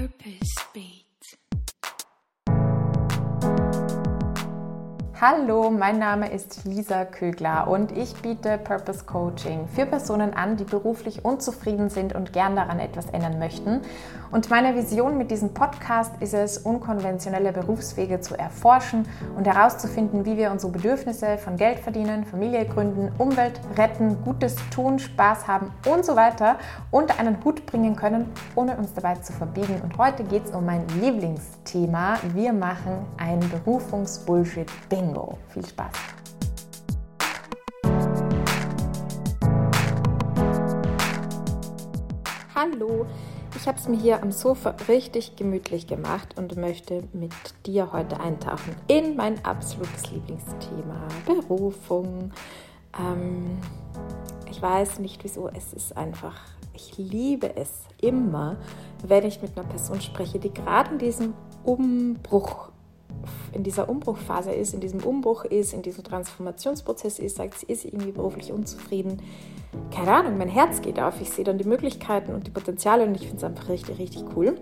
Purpose Beat. Hallo, mein Name ist Lisa Kögler und ich biete Purpose Coaching für Personen an, die beruflich unzufrieden sind und gern daran etwas ändern möchten. Und meine Vision mit diesem Podcast ist es, unkonventionelle Berufswege zu erforschen und herauszufinden, wie wir unsere Bedürfnisse von Geld verdienen, Familie gründen, Umwelt retten, Gutes tun, Spaß haben und so weiter unter einen Hut bringen können, ohne uns dabei zu verbiegen. Und heute geht es um mein Lieblingsthema. Wir machen ein Berufungs-Bullshit-Bingo. Bingo. Viel Spaß! Hallo, ich habe es mir hier am Sofa richtig gemütlich gemacht und möchte mit dir heute eintauchen in mein absolutes Lieblingsthema, Berufung. Ähm, ich weiß nicht wieso, es ist einfach, ich liebe es immer, wenn ich mit einer Person spreche, die gerade in diesem Umbruch in dieser Umbruchphase ist, in diesem Umbruch ist, in diesem Transformationsprozess ist, sagt, sie ist irgendwie beruflich unzufrieden. Keine Ahnung, mein Herz geht auf. Ich sehe dann die Möglichkeiten und die Potenziale und ich finde es einfach richtig, richtig cool.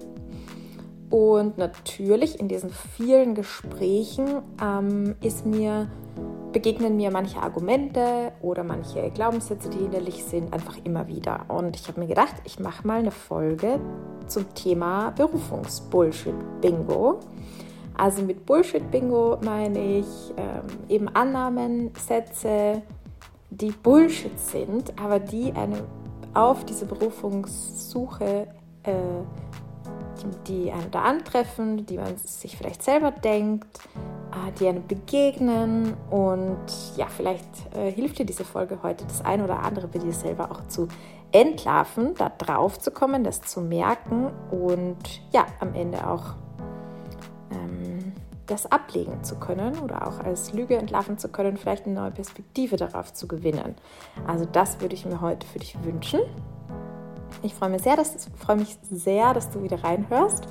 Und natürlich in diesen vielen Gesprächen ähm, ist mir, begegnen mir manche Argumente oder manche Glaubenssätze, die hinderlich sind, einfach immer wieder. Und ich habe mir gedacht, ich mache mal eine Folge zum Thema Berufungs-Bullshit-Bingo. Also mit Bullshit-Bingo meine ich ähm, eben Annahmen, Sätze, die Bullshit sind, aber die einem auf diese Berufungssuche, äh, die, die einen da antreffen, die man sich vielleicht selber denkt, äh, die einem begegnen. Und ja, vielleicht äh, hilft dir diese Folge heute das ein oder andere bei dir selber auch zu entlarven, da drauf zu kommen, das zu merken und ja, am Ende auch das ablegen zu können oder auch als Lüge entlarven zu können, vielleicht eine neue Perspektive darauf zu gewinnen. Also das würde ich mir heute für dich wünschen. Ich freue mich sehr, dass, freue mich sehr, dass du wieder reinhörst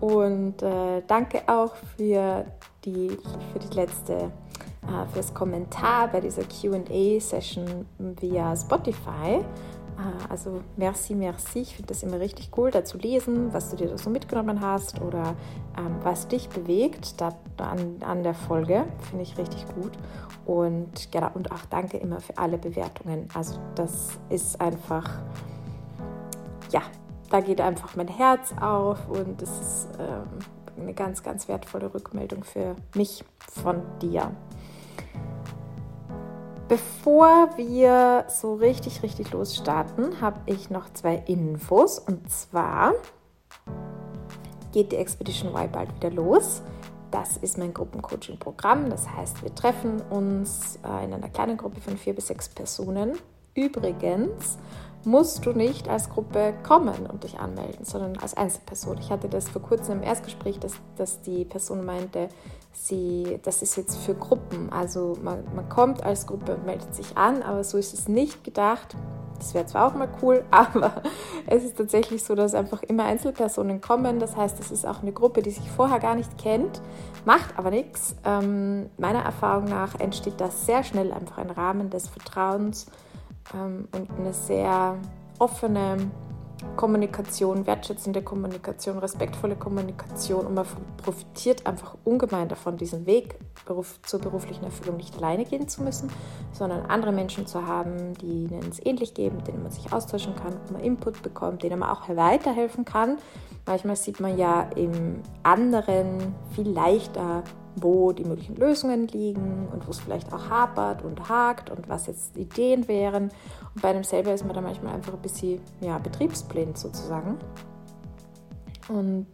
und äh, danke auch für die, für die letzte äh, fürs Kommentar bei dieser QA-Session via Spotify. Ah, also merci, merci. Ich finde das immer richtig cool, da zu lesen, was du dir da so mitgenommen hast oder ähm, was dich bewegt da, an, an der Folge. Finde ich richtig gut. Und, ja, und auch danke immer für alle Bewertungen. Also das ist einfach, ja, da geht einfach mein Herz auf und es ist ähm, eine ganz, ganz wertvolle Rückmeldung für mich von dir. Bevor wir so richtig, richtig losstarten, habe ich noch zwei Infos. Und zwar geht die Expedition Y bald wieder los. Das ist mein Gruppencoaching-Programm. Das heißt, wir treffen uns äh, in einer kleinen Gruppe von vier bis sechs Personen. Übrigens musst du nicht als Gruppe kommen und dich anmelden, sondern als Einzelperson. Ich hatte das vor kurzem im Erstgespräch, dass, dass die Person meinte, sie, das ist jetzt für Gruppen. Also man, man kommt als Gruppe und meldet sich an, aber so ist es nicht gedacht. Das wäre zwar auch mal cool, aber es ist tatsächlich so, dass einfach immer Einzelpersonen kommen. Das heißt, es ist auch eine Gruppe, die sich vorher gar nicht kennt, macht aber nichts. Ähm, meiner Erfahrung nach entsteht das sehr schnell einfach ein Rahmen des Vertrauens ähm, und eine sehr offene Kommunikation, wertschätzende Kommunikation, respektvolle Kommunikation und man profitiert einfach ungemein davon, diesen Weg zur beruflichen Erfüllung nicht alleine gehen zu müssen, sondern andere Menschen zu haben, die ihnen es ähnlich geben, denen man sich austauschen kann, wo man Input bekommt, denen man auch weiterhelfen kann. Manchmal sieht man ja im anderen viel leichter wo die möglichen Lösungen liegen und wo es vielleicht auch hapert und hakt und was jetzt Ideen wären. Und bei einem selber ist man da manchmal einfach ein bisschen ja, betriebsblind sozusagen. Und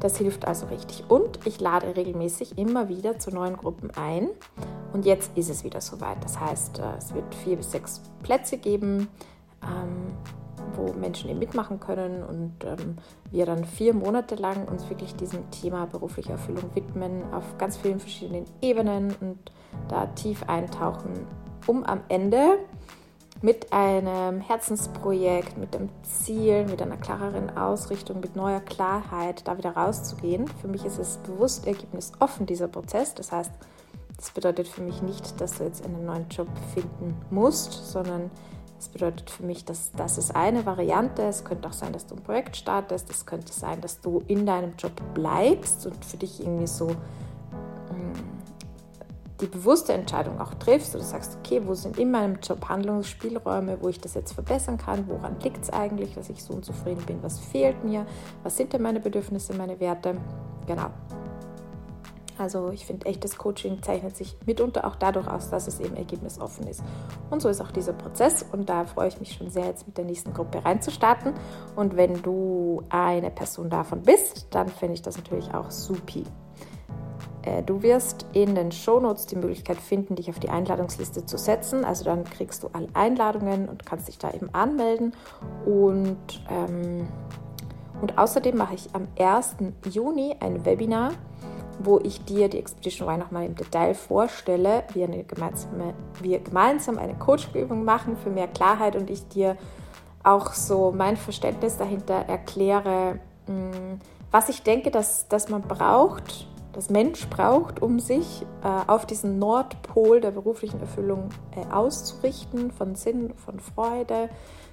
das hilft also richtig. Und ich lade regelmäßig immer wieder zu neuen Gruppen ein. Und jetzt ist es wieder soweit. Das heißt, äh, es wird vier bis sechs Plätze geben. Ähm, wo Menschen eben mitmachen können und ähm, wir dann vier Monate lang uns wirklich diesem Thema berufliche Erfüllung widmen, auf ganz vielen verschiedenen Ebenen und da tief eintauchen, um am Ende mit einem Herzensprojekt, mit dem Ziel, mit einer klareren Ausrichtung, mit neuer Klarheit da wieder rauszugehen. Für mich ist es bewusst ergebnisoffen, dieser Prozess. Das heißt, das bedeutet für mich nicht, dass du jetzt einen neuen Job finden musst, sondern Das bedeutet für mich, dass das ist eine Variante. Es könnte auch sein, dass du ein Projekt startest. Es könnte sein, dass du in deinem Job bleibst und für dich irgendwie so die bewusste Entscheidung auch triffst oder sagst, okay, wo sind in meinem Job Handlungsspielräume, wo ich das jetzt verbessern kann, woran liegt es eigentlich, dass ich so unzufrieden bin, was fehlt mir, was sind denn meine Bedürfnisse, meine Werte, genau. Also ich finde, echtes Coaching zeichnet sich mitunter auch dadurch aus, dass es eben ergebnisoffen ist. Und so ist auch dieser Prozess und da freue ich mich schon sehr, jetzt mit der nächsten Gruppe reinzustarten. Und wenn du eine Person davon bist, dann finde ich das natürlich auch supi. Äh, du wirst in den Shownotes die Möglichkeit finden, dich auf die Einladungsliste zu setzen. Also dann kriegst du alle Einladungen und kannst dich da eben anmelden. Und, ähm, und außerdem mache ich am 1. Juni ein Webinar, wo ich dir die Expedition Y nochmal im Detail vorstelle, wir, eine gemeinsame, wir gemeinsam eine Coaching-Übung machen für mehr Klarheit und ich dir auch so mein Verständnis dahinter erkläre, mm, was ich denke, dass, dass man braucht, das Mensch braucht, um sich äh, auf diesen Nordpol der beruflichen Erfüllung äh, auszurichten, von Sinn, von Freude,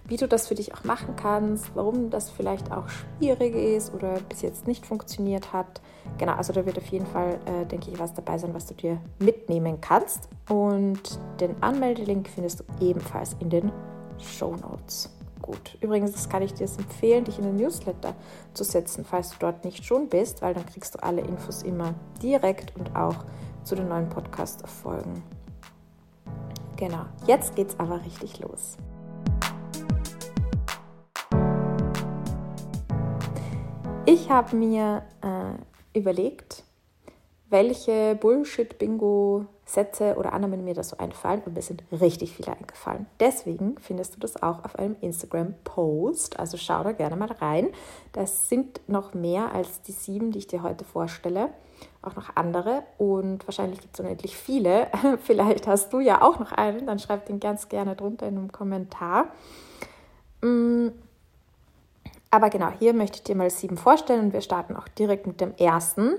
wie du das für dich auch machen kannst, warum das vielleicht auch schwierig ist oder bis jetzt nicht funktioniert hat. Genau, also da wird auf jeden Fall, äh, denke ich, was dabei sein, was du dir mitnehmen kannst. Und den Anmeldelink findest du ebenfalls in den Show Notes gut. Übrigens, das kann ich dir empfehlen, dich in den Newsletter zu setzen, falls du dort nicht schon bist, weil dann kriegst du alle Infos immer direkt und auch zu den neuen Podcast-Folgen. Genau, jetzt geht's aber richtig los. Ich habe mir äh, überlegt, welche Bullshit-Bingo-Sätze oder Annahmen mir das so einfallen und mir sind richtig viele eingefallen. Deswegen findest du das auch auf einem Instagram-Post, also schau da gerne mal rein. Das sind noch mehr als die sieben, die ich dir heute vorstelle, auch noch andere und wahrscheinlich gibt es unendlich viele. Vielleicht hast du ja auch noch einen, dann schreib den ganz gerne drunter in einem Kommentar. Mm. Aber genau, hier möchte ich dir mal sieben vorstellen und wir starten auch direkt mit dem ersten.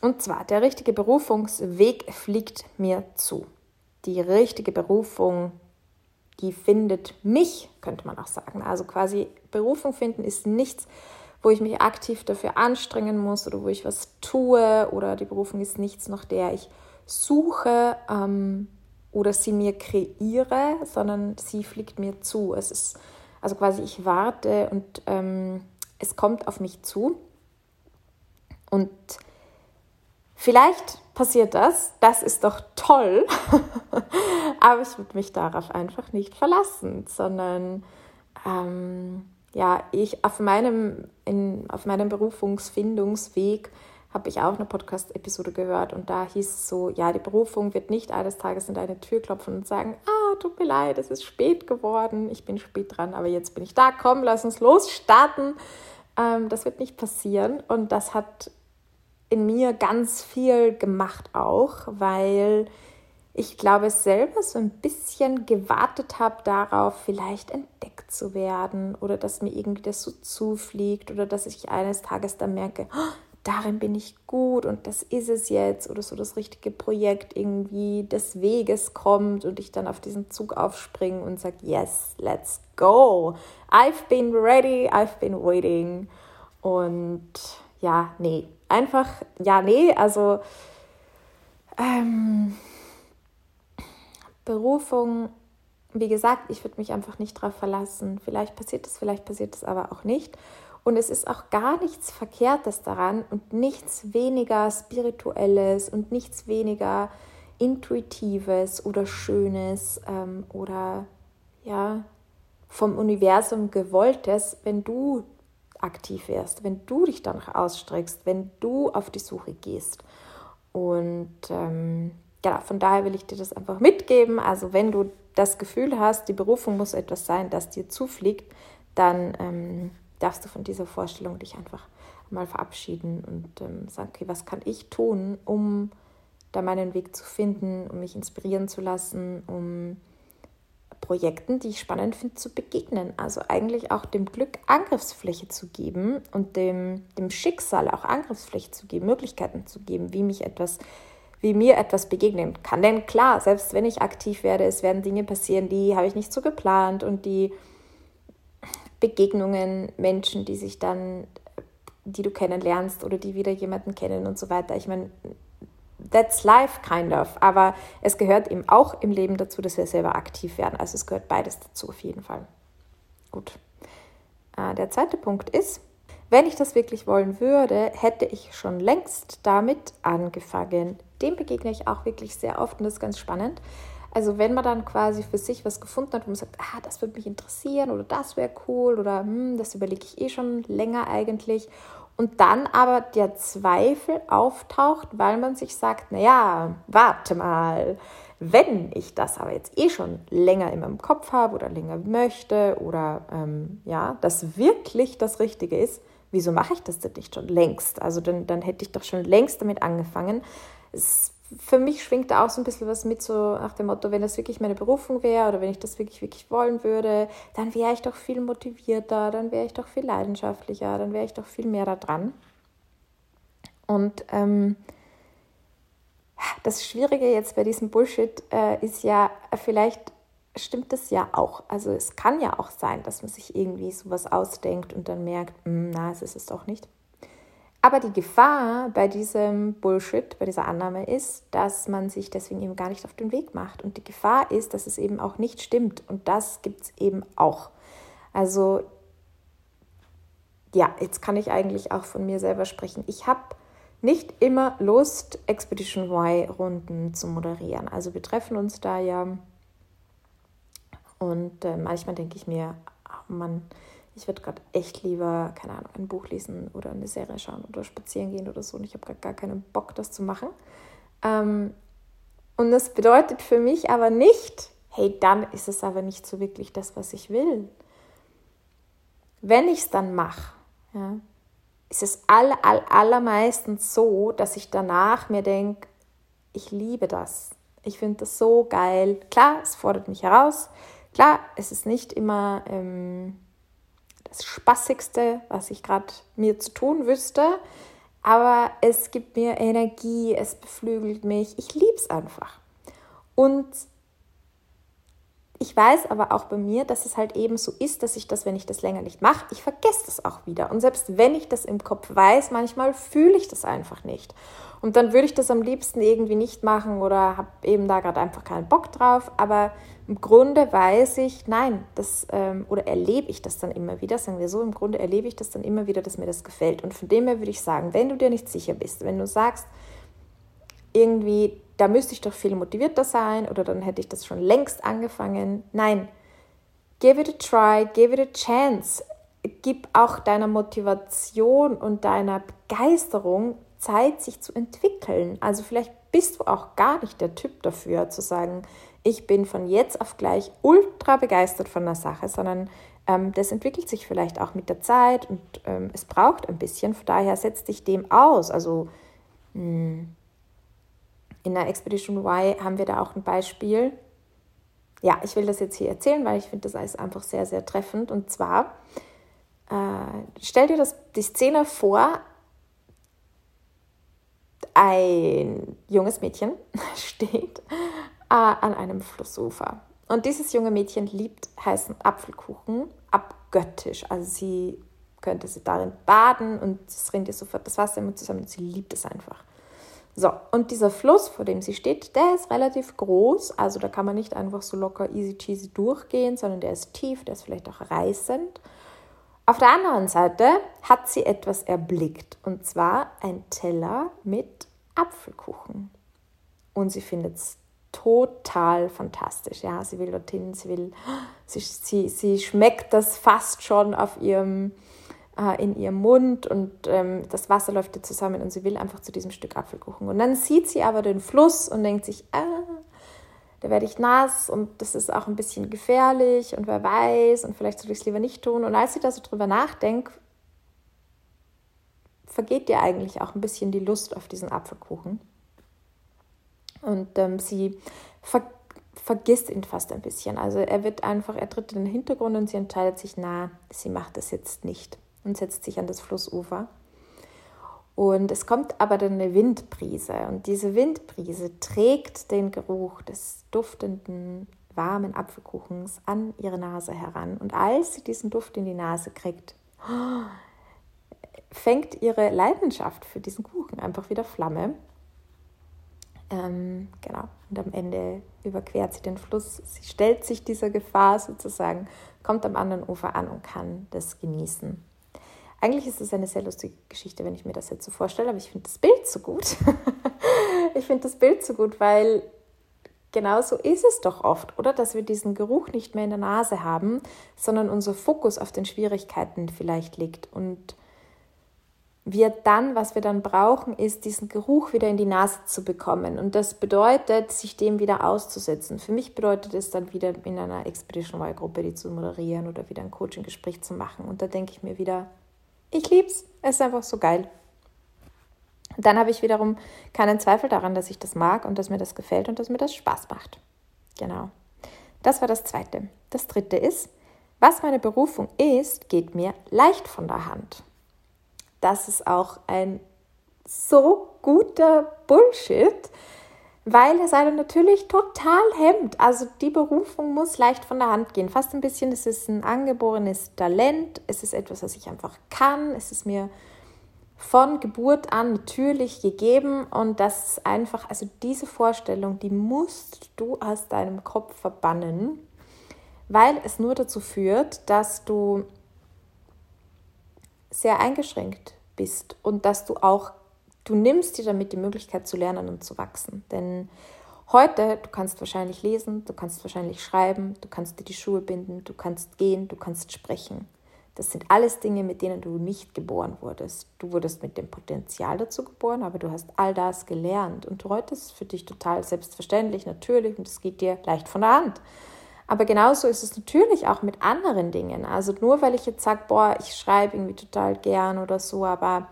Und zwar, der richtige Berufungsweg fliegt mir zu. Die richtige Berufung, die findet mich, könnte man auch sagen. Also quasi Berufung finden ist nichts, wo ich mich aktiv dafür anstrengen muss oder wo ich was tue oder die Berufung ist nichts, nach der ich suche ähm, oder sie mir kreiere, sondern sie fliegt mir zu. Es ist also quasi ich warte und ähm, es kommt auf mich zu. Und Vielleicht passiert das, das ist doch toll, aber ich würde mich darauf einfach nicht verlassen, sondern ähm, ja, ich auf meinem, in, auf meinem Berufungsfindungsweg habe ich auch eine Podcast-Episode gehört und da hieß es so, ja, die Berufung wird nicht eines Tages in deine Tür klopfen und sagen, ah, tut mir leid, es ist spät geworden, ich bin spät dran, aber jetzt bin ich da, komm, lass uns losstarten. Ähm, das wird nicht passieren und das hat in mir ganz viel gemacht auch, weil ich glaube selber so ein bisschen gewartet habe darauf, vielleicht entdeckt zu werden oder dass mir irgendwie das so zufliegt oder dass ich eines Tages dann merke, oh, darin bin ich gut und das ist es jetzt oder so das richtige Projekt irgendwie des Weges kommt und ich dann auf diesen Zug aufspringe und sage, yes, let's go. I've been ready, I've been waiting. Und ja, nee, einfach, ja, nee, also ähm, Berufung, wie gesagt, ich würde mich einfach nicht darauf verlassen. Vielleicht passiert es, vielleicht passiert es aber auch nicht. Und es ist auch gar nichts Verkehrtes daran und nichts weniger Spirituelles und nichts weniger Intuitives oder Schönes ähm, oder ja, vom Universum Gewolltes, wenn du aktiv wirst, wenn du dich danach ausstreckst, wenn du auf die Suche gehst. Und ähm, ja, von daher will ich dir das einfach mitgeben. Also wenn du das Gefühl hast, die Berufung muss etwas sein, das dir zufliegt, dann ähm, darfst du von dieser Vorstellung dich einfach mal verabschieden und ähm, sagen, okay, was kann ich tun, um da meinen Weg zu finden, um mich inspirieren zu lassen, um Projekten, die ich spannend finde, zu begegnen. Also eigentlich auch dem Glück Angriffsfläche zu geben und dem, dem Schicksal auch Angriffsfläche zu geben, Möglichkeiten zu geben, wie mich etwas wie mir etwas begegnen kann. Denn klar, selbst wenn ich aktiv werde, es werden Dinge passieren, die habe ich nicht so geplant und die Begegnungen, Menschen, die sich dann, die du kennenlernst oder die wieder jemanden kennen und so weiter. Ich meine, that's life kind of. Aber es gehört eben auch im Leben dazu, dass wir selber aktiv werden. Also es gehört beides dazu auf jeden Fall. Gut. Äh, der zweite Punkt ist, wenn ich das wirklich wollen würde, hätte ich schon längst damit angefangen. Dem begegne ich auch wirklich sehr oft und das ist ganz spannend. Also wenn man dann quasi für sich was gefunden hat, wo man sagt, ah, das würde mich interessieren oder das wäre cool oder hm, das überlege ich eh schon länger eigentlich. Und dann aber der Zweifel auftaucht, weil man sich sagt, naja, warte mal, wenn ich das aber jetzt eh schon länger in meinem Kopf habe oder länger möchte oder ähm, ja, das wirklich das Richtige ist, wieso mache ich das denn nicht schon längst? Also dann, dann hätte ich doch schon längst damit angefangen. Es, für mich schwingt da auch so ein bisschen was mit, so nach dem Motto, wenn das wirklich meine Berufung wäre oder wenn ich das wirklich, wirklich wollen würde, dann wäre ich doch viel motivierter, dann wäre ich doch viel leidenschaftlicher, dann wäre ich doch viel mehr da dran. Und ähm, das Schwierige jetzt bei diesem Bullshit äh, ist ja, vielleicht stimmt das ja auch. Also es kann ja auch sein, dass man sich irgendwie sowas ausdenkt und dann merkt, hm, na, es ist es doch nicht. Aber die Gefahr bei diesem Bullshit, bei dieser Annahme ist, dass man sich deswegen eben gar nicht auf den Weg macht. Und die Gefahr ist, dass es eben auch nicht stimmt. Und das gibt es eben auch. Also ja, jetzt kann ich eigentlich auch von mir selber sprechen. Ich habe nicht immer Lust, Expedition Y-Runden zu moderieren. Also wir treffen uns da ja und äh, manchmal denke ich mir, oh Mann, ich würde gerade echt lieber, keine Ahnung, ein Buch lesen oder eine Serie schauen oder spazieren gehen oder so. Und ich habe gerade gar keinen Bock, das zu machen. Ähm, und das bedeutet für mich aber nicht, hey, dann ist es aber nicht so wirklich das, was ich will. Wenn ich es dann mache, ja, ist es all, all, allermeistens so, dass ich danach mir denke, ich liebe das. Ich finde das so geil. Klar, es fordert mich heraus. Klar, es ist nicht immer ähm, das Spaßigste, was ich gerade mir zu tun wüsste, aber es gibt mir Energie, es beflügelt mich. Ich liebe es einfach. Und ich weiß aber auch bei mir, dass es halt eben so ist, dass ich das, wenn ich das länger nicht mache, ich vergesse das auch wieder. Und selbst wenn ich das im Kopf weiß, manchmal fühle ich das einfach nicht. Und dann würde ich das am liebsten irgendwie nicht machen oder habe eben da gerade einfach keinen Bock drauf. Aber im Grunde weiß ich, nein, das ähm, oder erlebe ich das dann immer wieder, sagen wir so, im Grunde erlebe ich das dann immer wieder, dass mir das gefällt. Und von dem her würde ich sagen, wenn du dir nicht sicher bist, wenn du sagst, irgendwie, da müsste ich doch viel motivierter sein oder dann hätte ich das schon längst angefangen. Nein, give it a try, give it a chance. Gib auch deiner Motivation und deiner Begeisterung Zeit, sich zu entwickeln. Also vielleicht bist du auch gar nicht der Typ dafür, zu sagen, ich bin von jetzt auf gleich ultra begeistert von der Sache, sondern ähm, das entwickelt sich vielleicht auch mit der Zeit und ähm, es braucht ein bisschen. Von daher setz dich dem aus. Also mh, hm, in der Expedition Y haben wir da auch ein Beispiel. Ja, ich will das jetzt hier erzählen, weil ich finde, das ist einfach sehr, sehr treffend. Und zwar, äh, stell dir das, die Szene vor, ein junges Mädchen steht äh, an einem Flussufer. Und dieses junge Mädchen liebt heißen Apfelkuchen abgöttisch. Also sie könnte sie darin baden und es rinnt ihr sofort das Wasser immer zusammen sie liebt es einfach. So, und dieser Fluss, vor dem sie steht, der ist relativ groß. Also da kann man nicht einfach so locker easy cheesy durchgehen, sondern der ist tief, der ist vielleicht auch reißend. Auf der anderen Seite hat sie etwas erblickt, und zwar ein Teller mit Apfelkuchen. Und sie findet es total fantastisch. Ja, sie will dorthin, sie will, sie, sie, sie schmeckt das fast schon auf ihrem äh, in ihrem Mund und ähm, das Wasser läuft ihr zusammen und sie will einfach zu diesem Stück Apfelkuchen. Und dann sieht sie aber den Fluss und denkt sich, ah, da werde ich nass und das ist auch ein bisschen gefährlich und wer weiß und vielleicht soll ich es lieber nicht tun. Und als sie da so drüber nachdenkt, vergeht ihr eigentlich auch ein bisschen die Lust auf diesen Apfelkuchen. Und ähm, sie ver vergisst ihn fast ein bisschen. Also er wird einfach, er tritt in den Hintergrund und sie entscheidet sich, na, sie macht das jetzt nicht und setzt sich an das Flussufer. Und es kommt aber dann eine Windbrise und diese Windbrise trägt den Geruch des duftenden, warmen Apfelkuchens an ihre Nase heran. Und als sie diesen Duft in die Nase kriegt, fängt ihre Leidenschaft für diesen Kuchen einfach wieder Flamme. Ähm, genau. Und am Ende überquert sie den Fluss. Sie stellt sich dieser Gefahr sozusagen, kommt am anderen Ufer an und kann das genießen. Eigentlich ist es eine sehr lustige Geschichte, wenn ich mir das jetzt so vorstelle, aber ich finde das Bild so gut. ich finde das Bild so gut, weil genau so ist es doch oft, oder? Dass wir diesen Geruch nicht mehr in der Nase haben, sondern unser Fokus auf den Schwierigkeiten vielleicht liegt. Und wir dann, was wir dann brauchen, ist, diesen Geruch wieder in die Nase zu bekommen. Und das bedeutet, sich dem wieder auszusetzen. Für mich bedeutet es dann wieder in einer Expedition Y-Gruppe, die zu moderieren oder wieder ein Coaching-Gespräch zu machen. Und da denke ich mir wieder, ich lieb's. Es ist einfach so geil. Dann habe ich wiederum keinen Zweifel daran, dass ich das mag und dass mir das gefällt und dass mir das Spaß macht. Genau. Das war das Zweite. Das Dritte ist, was meine Berufung ist, geht mir leicht von der Hand. Das ist auch ein so guter Bullshit, weil es einen natürlich total hemmt. Also die Berufung muss leicht von der Hand gehen. Fast ein bisschen, es ist ein angeborenes Talent, es ist etwas, was ich einfach kann, es ist mir von Geburt an natürlich gegeben und das ist einfach, also diese Vorstellung, die musst du aus deinem Kopf verbannen, weil es nur dazu führt, dass du sehr eingeschränkt bist und dass du auch du nimmst dir damit die Möglichkeit zu lernen und zu wachsen. Denn heute, du kannst wahrscheinlich lesen, du kannst wahrscheinlich schreiben, du kannst dir die Schuhe binden, du kannst gehen, du kannst sprechen. Das sind alles Dinge, mit denen du nicht geboren wurdest. Du wurdest mit dem Potenzial dazu geboren, aber du hast all das gelernt. Und heute ist es für dich total selbstverständlich, natürlich, und es geht dir leicht von der Hand. Aber genauso ist es natürlich auch mit anderen Dingen. Also nur weil ich jetzt sage, boah, ich schreibe irgendwie total gern oder so, aber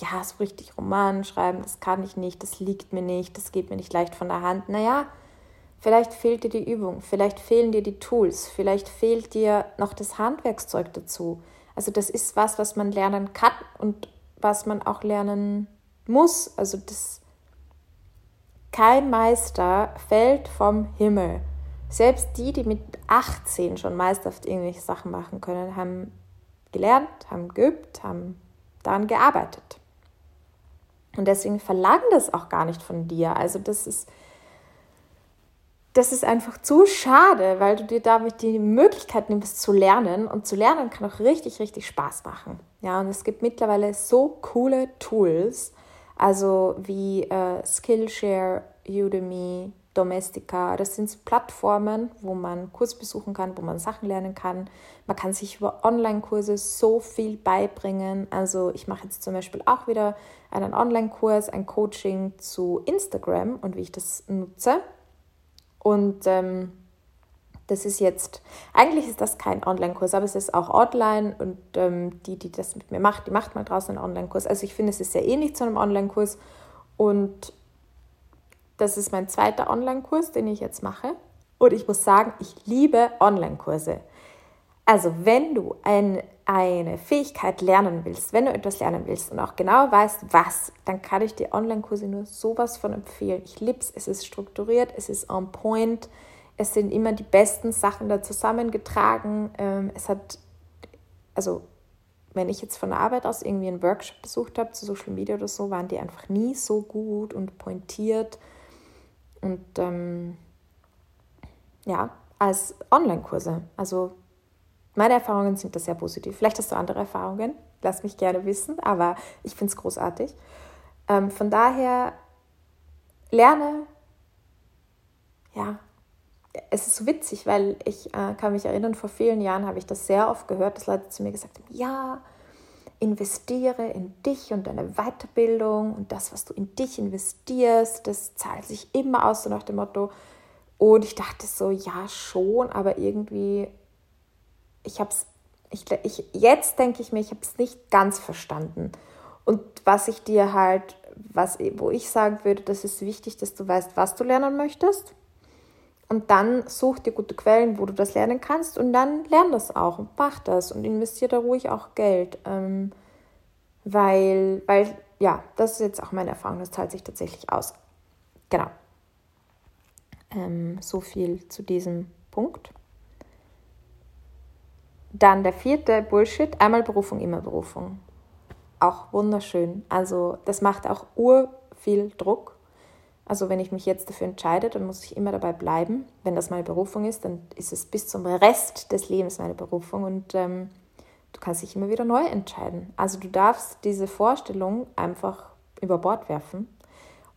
ja, so richtig Roman schreiben, das kann ich nicht, das liegt mir nicht, das geht mir nicht leicht von der Hand. Naja, vielleicht fehlt dir die Übung, vielleicht fehlen dir die Tools, vielleicht fehlt dir noch das Handwerkszeug dazu. Also das ist was, was man lernen kann und was man auch lernen muss. Also das kein Meister fällt vom Himmel. Selbst die, die mit 18 schon meisterhaft irgendwelche Sachen machen können, haben gelernt, haben geübt, haben daran gearbeitet. Und deswegen verlangen das auch gar nicht von dir. Also das ist, das ist einfach zu schade, weil du dir damit die Möglichkeit nimmst zu lernen. Und zu lernen kann auch richtig, richtig Spaß machen. Ja, und es gibt mittlerweile so coole Tools, also wie äh, Skillshare, Udemy, Domestika. Das sind Plattformen, wo man Kurs besuchen kann, wo man Sachen lernen kann. Man kann sich über Online-Kurse so viel beibringen. Also ich mache jetzt zum Beispiel auch wieder einen Online-Kurs, ein Coaching zu Instagram und wie ich das nutze. Und ähm, das ist jetzt, eigentlich ist das kein Online-Kurs, aber es ist auch online und ähm, die, die das mit mir macht, die macht mal draußen einen Online-Kurs. Also ich finde, es ist sehr ähnlich zu einem Online-Kurs und das ist mein zweiter Online-Kurs, den ich jetzt mache. Und ich muss sagen, ich liebe Online-Kurse. Also wenn du ein, eine Fähigkeit lernen willst, wenn du etwas lernen willst und auch genau weißt, was, dann kann ich dir Online-Kurse nur sowas von empfehlen. Ich liebe es, es ist strukturiert, es ist on point, es sind immer die besten Sachen da zusammengetragen. Ähm, es hat, also wenn ich jetzt von der Arbeit aus irgendwie einen Workshop besucht habe zu Social Media oder so, waren die einfach nie so gut und pointiert und ähm, ja, als Online-Kurse. Also meine Erfahrungen sind da sehr positiv. Vielleicht hast du andere Erfahrungen, lass mich gerne wissen, aber ich finde es großartig. Ähm, von daher lerne, ja, es ist so witzig, weil ich äh, kann mich erinnern, vor vielen Jahren habe ich das sehr oft gehört, dass Leute zu mir gesagt haben, ja, investiere in dich und deine Weiterbildung und das, was du in dich investierst, das zahlt sich immer aus, so nach dem Motto. Und ich dachte so, ja, schon, aber irgendwie, ich habe es, ich, ich, jetzt denke ich mir, ich habe es nicht ganz verstanden. Und was ich dir halt, was, wo ich sagen würde, das ist wichtig, dass du weißt, was du lernen möchtest und dann such dir gute Quellen, wo du das lernen kannst und dann lern das auch und mach das und investier da ruhig auch Geld. Ähm, weil, weil ja, das ist jetzt auch meine Erfahrung, das zahlt sich tatsächlich aus. Genau. Ähm, so viel zu diesem Punkt. Dann der vierte Bullshit, einmal Berufung, immer Berufung. Auch wunderschön. Also das macht auch ur viel Druck. Also wenn ich mich jetzt dafür entscheide, dann muss ich immer dabei bleiben. Wenn das meine Berufung ist, dann ist es bis zum Rest des Lebens meine Berufung und ähm, du kannst dich immer wieder neu entscheiden. Also du darfst diese Vorstellung einfach über Bord werfen.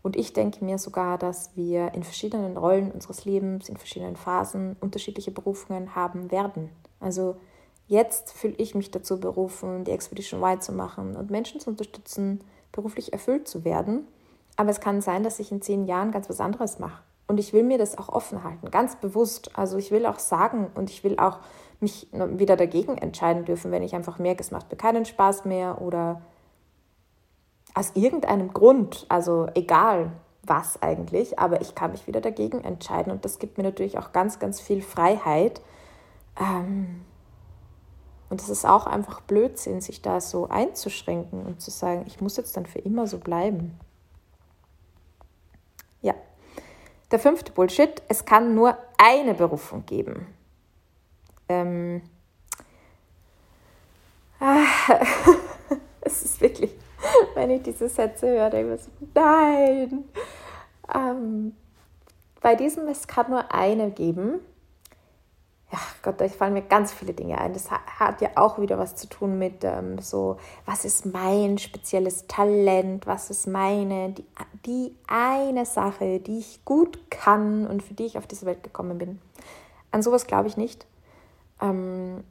Und ich denke mir sogar, dass wir in verschiedenen Rollen unseres Lebens, in verschiedenen Phasen unterschiedliche Berufungen haben werden. Also jetzt fühle ich mich dazu berufen, die Expedition Y zu machen und Menschen zu unterstützen, beruflich erfüllt zu werden. Aber es kann sein, dass ich in zehn Jahren ganz was anderes mache. Und ich will mir das auch offen halten, ganz bewusst. Also ich will auch sagen und ich will auch mich wieder dagegen entscheiden dürfen, wenn ich einfach merke, es macht mir keinen Spaß mehr oder aus irgendeinem Grund, also egal was eigentlich, aber ich kann mich wieder dagegen entscheiden und das gibt mir natürlich auch ganz, ganz viel Freiheit. Ähm, und es ist auch einfach Blödsinn, sich da so einzuschränken und zu sagen, ich muss jetzt dann für immer so bleiben. Ja. Der fünfte Bullshit, es kann nur eine Berufung geben. Ähm, ah, es ist wirklich, wenn ich diese Sätze höre, denke ich so, nein. Ähm, bei diesem, es kann nur eine geben. Ja, Gott, da fallen mir ganz viele Dinge ein. Das hat ja auch wieder was zu tun mit ähm, so, was ist mein spezielles Talent, was ist meine, die, die eine Sache, die ich gut kann und für die ich auf diese Welt gekommen bin. An sowas glaube ich nicht. Ähm,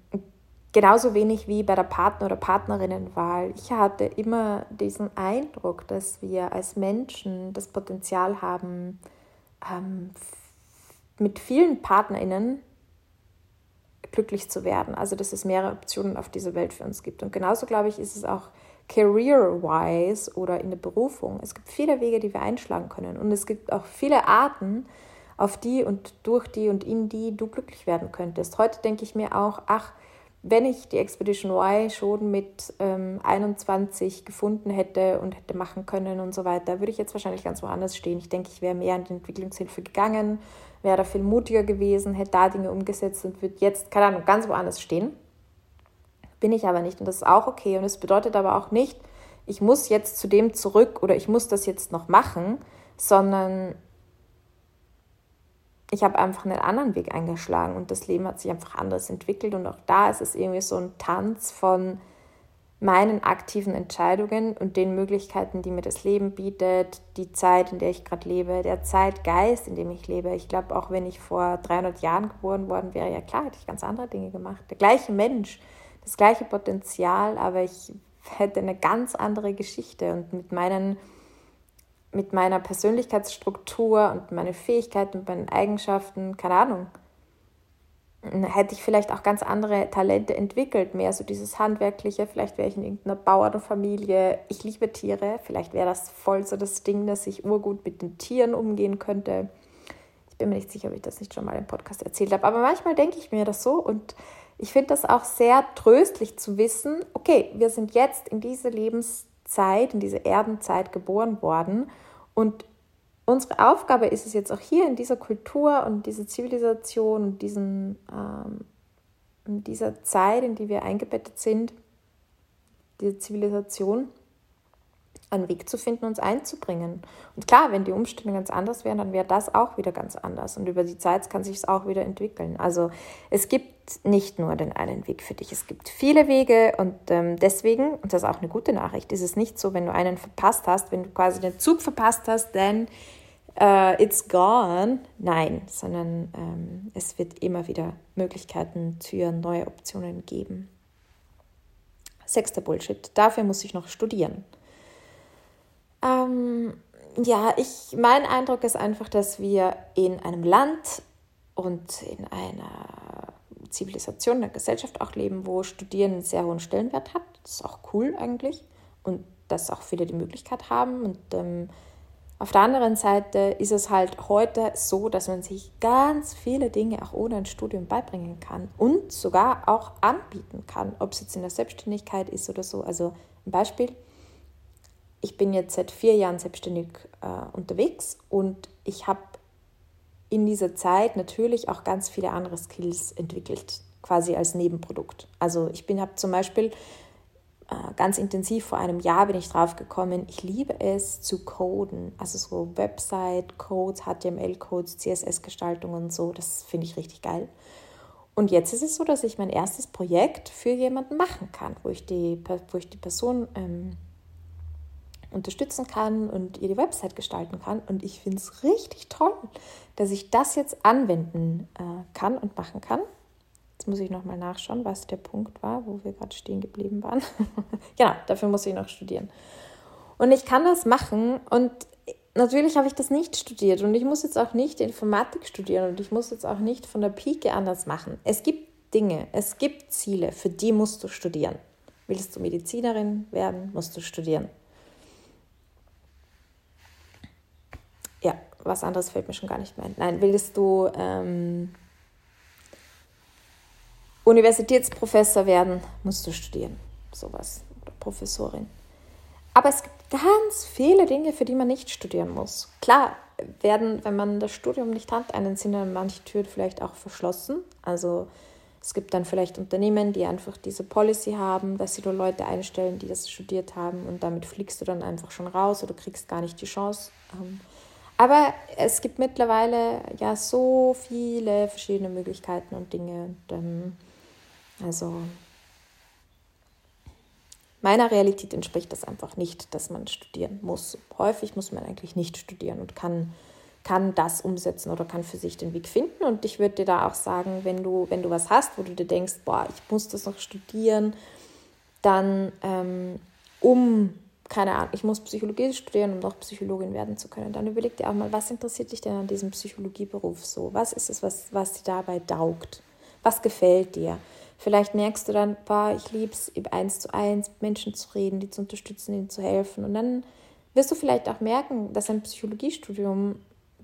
genauso wenig wie bei der Partner- oder Partnerinnenwahl. Ich hatte immer diesen Eindruck, dass wir als Menschen das Potenzial haben, ähm, mit vielen PartnerInnen glücklich zu werden. Also, dass es mehrere Optionen auf dieser Welt für uns gibt. Und genauso, glaube ich, ist es auch career-wise oder in der Berufung. Es gibt viele Wege, die wir einschlagen können. Und es gibt auch viele Arten, auf die und durch die und in die du glücklich werden könntest. Heute denke ich mir auch, ach, wenn ich die Expedition Y schon mit ähm, 21 gefunden hätte und hätte machen können und so weiter, würde ich jetzt wahrscheinlich ganz woanders stehen. Ich denke, ich wäre mehr in die Entwicklungshilfe gegangen, wäre da viel mutiger gewesen, hätte da Dinge umgesetzt und würde jetzt, keine Ahnung, ganz woanders stehen. Bin ich aber nicht und das ist auch okay. Und es bedeutet aber auch nicht, ich muss jetzt zu dem zurück oder ich muss das jetzt noch machen, sondern ich habe einfach einen anderen Weg eingeschlagen und das Leben hat sich einfach anders entwickelt und auch da ist es irgendwie so ein Tanz von meinen aktiven Entscheidungen und den Möglichkeiten, die mir das Leben bietet, die Zeit, in der ich gerade lebe, der Zeitgeist, in dem ich lebe. Ich glaube, auch wenn ich vor 300 Jahren geboren worden wäre, ja klar, hätte ich ganz andere Dinge gemacht. Der gleiche Mensch, das gleiche Potenzial, aber ich hätte eine ganz andere Geschichte und mit meinen mit meiner Persönlichkeitsstruktur und meinen Fähigkeiten und meinen Eigenschaften, keine Ahnung, hätte ich vielleicht auch ganz andere Talente entwickelt, mehr so dieses Handwerkliche, vielleicht wäre ich in irgendeiner Bauernfamilie, ich liebe Tiere, vielleicht wäre das voll so das Ding, dass ich urgut mit den Tieren umgehen könnte. Ich bin mir nicht sicher, ob ich das nicht schon mal im Podcast erzählt habe, aber manchmal denke ich mir das so und ich finde das auch sehr tröstlich zu wissen, okay, wir sind jetzt in diese Lebens Zeit, in diese Erdenzeit geboren worden. Und unsere Aufgabe ist es jetzt auch hier in dieser Kultur und dieser Zivilisation und diesen, ähm, in dieser Zeit, in die wir eingebettet sind, diese Zivilisation, einen Weg zu finden, uns einzubringen. Und klar, wenn die Umstände ganz anders wären, dann wäre das auch wieder ganz anders. Und über die Zeit kann sich es auch wieder entwickeln. Also es gibt nicht nur den einen Weg für dich, es gibt viele Wege und ähm, deswegen, und das ist auch eine gute Nachricht, ist es nicht so, wenn du einen verpasst hast, wenn du quasi den Zug verpasst hast, dann uh, it's gone. Nein, sondern ähm, es wird immer wieder Möglichkeiten, Türen, neue Optionen geben. Sechster Bullshit. Dafür muss ich noch studieren. Ähm, ja, ich, mein Eindruck ist einfach, dass wir in einem Land und in einer Zivilisation, einer Gesellschaft auch leben, wo Studieren einen sehr hohen Stellenwert hat. Das ist auch cool eigentlich. Und dass auch viele die Möglichkeit haben. Und ähm, auf der anderen Seite ist es halt heute so, dass man sich ganz viele Dinge auch ohne ein Studium beibringen kann und sogar auch anbieten kann, ob es jetzt in der Selbstständigkeit ist oder so. Also ein Beispiel, ich bin jetzt seit vier Jahren selbstständig äh, unterwegs und ich habe in dieser Zeit natürlich auch ganz viele andere Skills entwickelt, quasi als Nebenprodukt. Also ich bin habe zum Beispiel äh, ganz intensiv vor einem Jahr bin ich drauf gekommen, ich liebe es zu coden, also so Website-Codes, HTML-Codes, CSS-Gestaltungen und so, das finde ich richtig geil. Und jetzt ist es so, dass ich mein erstes Projekt für jemanden machen kann, wo ich die, wo ich die Person ähm, unterstützen kann und ihr die Website gestalten kann. Und ich finde es richtig toll, dass ich das jetzt anwenden äh, kann und machen kann. Jetzt muss ich nochmal nachschauen, was der Punkt war, wo wir gerade stehen geblieben waren. genau, dafür muss ich noch studieren. Und ich kann das machen und natürlich habe ich das nicht studiert und ich muss jetzt auch nicht Informatik studieren und ich muss jetzt auch nicht von der Pike anders machen. Es gibt Dinge, es gibt Ziele, für die musst du studieren. Willst du Medizinerin werden, musst du studieren. Ja, was anderes fällt mir schon gar nicht mehr ein. Nein, willst du ähm, Universitätsprofessor werden, musst du studieren. Sowas. Oder Professorin. Aber es gibt ganz viele Dinge, für die man nicht studieren muss. Klar, werden, wenn man das Studium nicht hat, einen sind dann manche Türen vielleicht auch verschlossen. Also es gibt dann vielleicht Unternehmen, die einfach diese Policy haben, dass sie nur Leute einstellen, die das studiert haben und damit fliegst du dann einfach schon raus oder kriegst gar nicht die Chance. Ähm, aber es gibt mittlerweile ja so viele verschiedene Möglichkeiten und Dinge. Und, ähm, also meiner Realität entspricht das einfach nicht, dass man studieren muss. Häufig muss man eigentlich nicht studieren und kann, kann das umsetzen oder kann für sich den Weg finden. Und ich würde dir da auch sagen, wenn du, wenn du was hast, wo du dir denkst, boah, ich muss das noch studieren, dann ähm, um keine Ahnung, ich muss Psychologie studieren, um noch Psychologin werden zu können. Dann überleg dir auch mal, was interessiert dich denn an diesem Psychologieberuf so? Was ist es, was, was dir dabei taugt? Was gefällt dir? Vielleicht merkst du dann, boah, ich liebe es, eins zu eins mit Menschen zu reden, die zu unterstützen, ihnen zu helfen. Und dann wirst du vielleicht auch merken, dass ein Psychologiestudium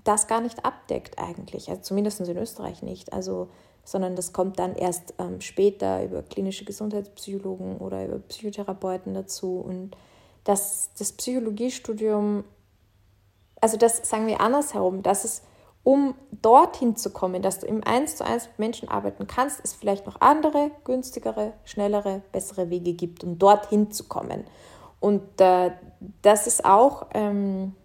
das gar nicht abdeckt eigentlich. Also zumindest in Österreich nicht. Also, sondern das kommt dann erst ähm, später über klinische Gesundheitspsychologen oder über Psychotherapeuten dazu. Und dass das Psychologiestudium, also das sagen wir andersherum, dass es, um dorthin zu kommen, dass du im Eins zu eins mit Menschen arbeiten kannst, es vielleicht noch andere, günstigere, schnellere, bessere Wege gibt, um dorthin zu kommen. Und äh, das ist auch ähm,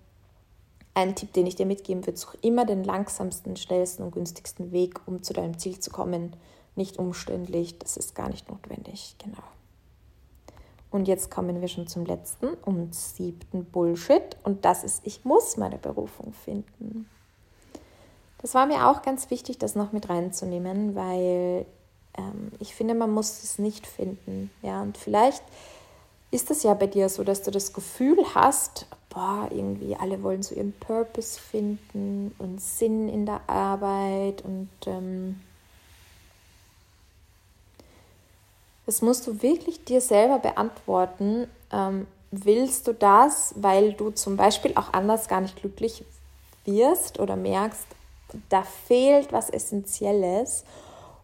ein Tipp, den ich dir mitgeben würde. Such immer den langsamsten, schnellsten und günstigsten Weg, um zu deinem Ziel zu kommen. Nicht umständlich, das ist gar nicht notwendig. Genau. Und jetzt kommen wir schon zum letzten und siebten Bullshit. Und das ist, ich muss meine Berufung finden. Das war mir auch ganz wichtig, das noch mit reinzunehmen, weil ähm, ich finde, man muss es nicht finden. Ja, und vielleicht ist es ja bei dir so, dass du das Gefühl hast, boah, irgendwie alle wollen so ihren Purpose finden und Sinn in der Arbeit und ähm, Das musst du wirklich dir selber beantworten. Ähm, willst du das, weil du zum Beispiel auch anders gar nicht glücklich wirst oder merkst, da fehlt was Essentielles?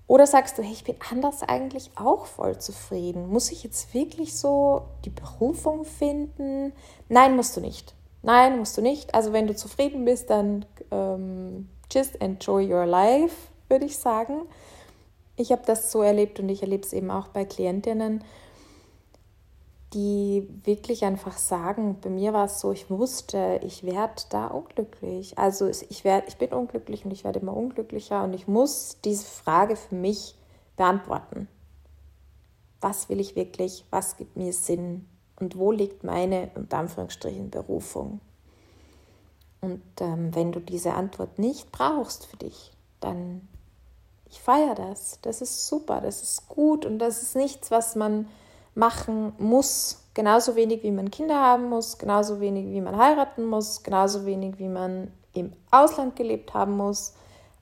Oder sagst du, hey, ich bin anders eigentlich auch voll zufrieden? Muss ich jetzt wirklich so die Berufung finden? Nein, musst du nicht. Nein, musst du nicht. Also wenn du zufrieden bist, dann ähm, just enjoy your life, würde ich sagen ich habe das so erlebt und ich erlebe es eben auch bei Klientinnen, die wirklich einfach sagen, bei mir war es so, ich wusste, ich werde da unglücklich. Also ich, werd, ich bin unglücklich und ich werde immer unglücklicher und ich muss diese Frage für mich beantworten. Was will ich wirklich? Was gibt mir Sinn? Und wo liegt meine, unter Anführungsstrichen, Berufung? Und ähm, wenn du diese Antwort nicht brauchst für dich, dann ich feiere das. Das ist super, das ist gut und das ist nichts, was man machen muss. Genauso wenig wie man Kinder haben muss, genauso wenig wie man heiraten muss, genauso wenig wie man im Ausland gelebt haben muss.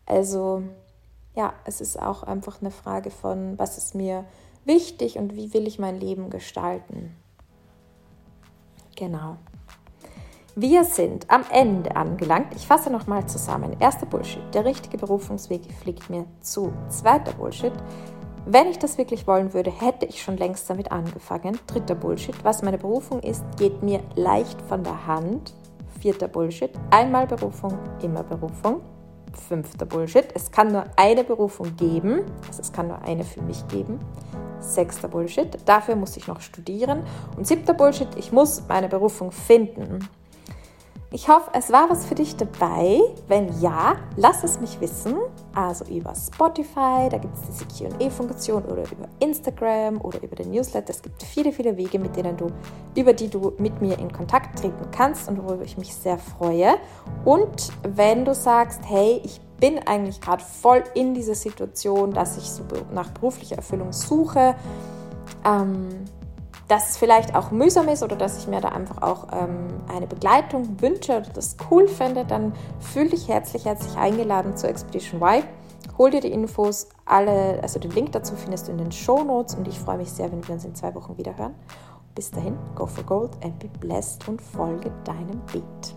Also ja, es ist auch einfach eine Frage von, was ist mir wichtig und wie will ich mein Leben gestalten. Genau. Wir sind am Ende angelangt. Ich fasse nochmal zusammen. Erster Bullshit. Der richtige Berufungsweg fliegt mir zu. Zweiter Bullshit. Wenn ich das wirklich wollen würde, hätte ich schon längst damit angefangen. Dritter Bullshit. Was meine Berufung ist, geht mir leicht von der Hand. Vierter Bullshit. Einmal Berufung, immer Berufung. Fünfter Bullshit. Es kann nur eine Berufung geben. Also es kann nur eine für mich geben. Sechster Bullshit. Dafür muss ich noch studieren. Und siebter Bullshit. Ich muss meine Berufung finden. Ich hoffe, es war was für dich dabei. Wenn ja, lass es mich wissen. Also über Spotify, da gibt es diese QA-Funktion oder über Instagram oder über den Newsletter. Es gibt viele, viele Wege, mit denen du, über die du mit mir in Kontakt treten kannst und worüber ich mich sehr freue. Und wenn du sagst, hey, ich bin eigentlich gerade voll in dieser Situation, dass ich so nach beruflicher Erfüllung suche, ähm, dass es vielleicht auch mühsam ist oder dass ich mir da einfach auch ähm, eine Begleitung wünsche oder das cool fände, dann fühle dich herzlich, herzlich eingeladen zur Expedition Y. Hol dir die Infos, alle, also den Link dazu findest du in den Show Notes und ich freue mich sehr, wenn wir uns in zwei Wochen wieder hören. Bis dahin, go for gold and be blessed und folge deinem Beat.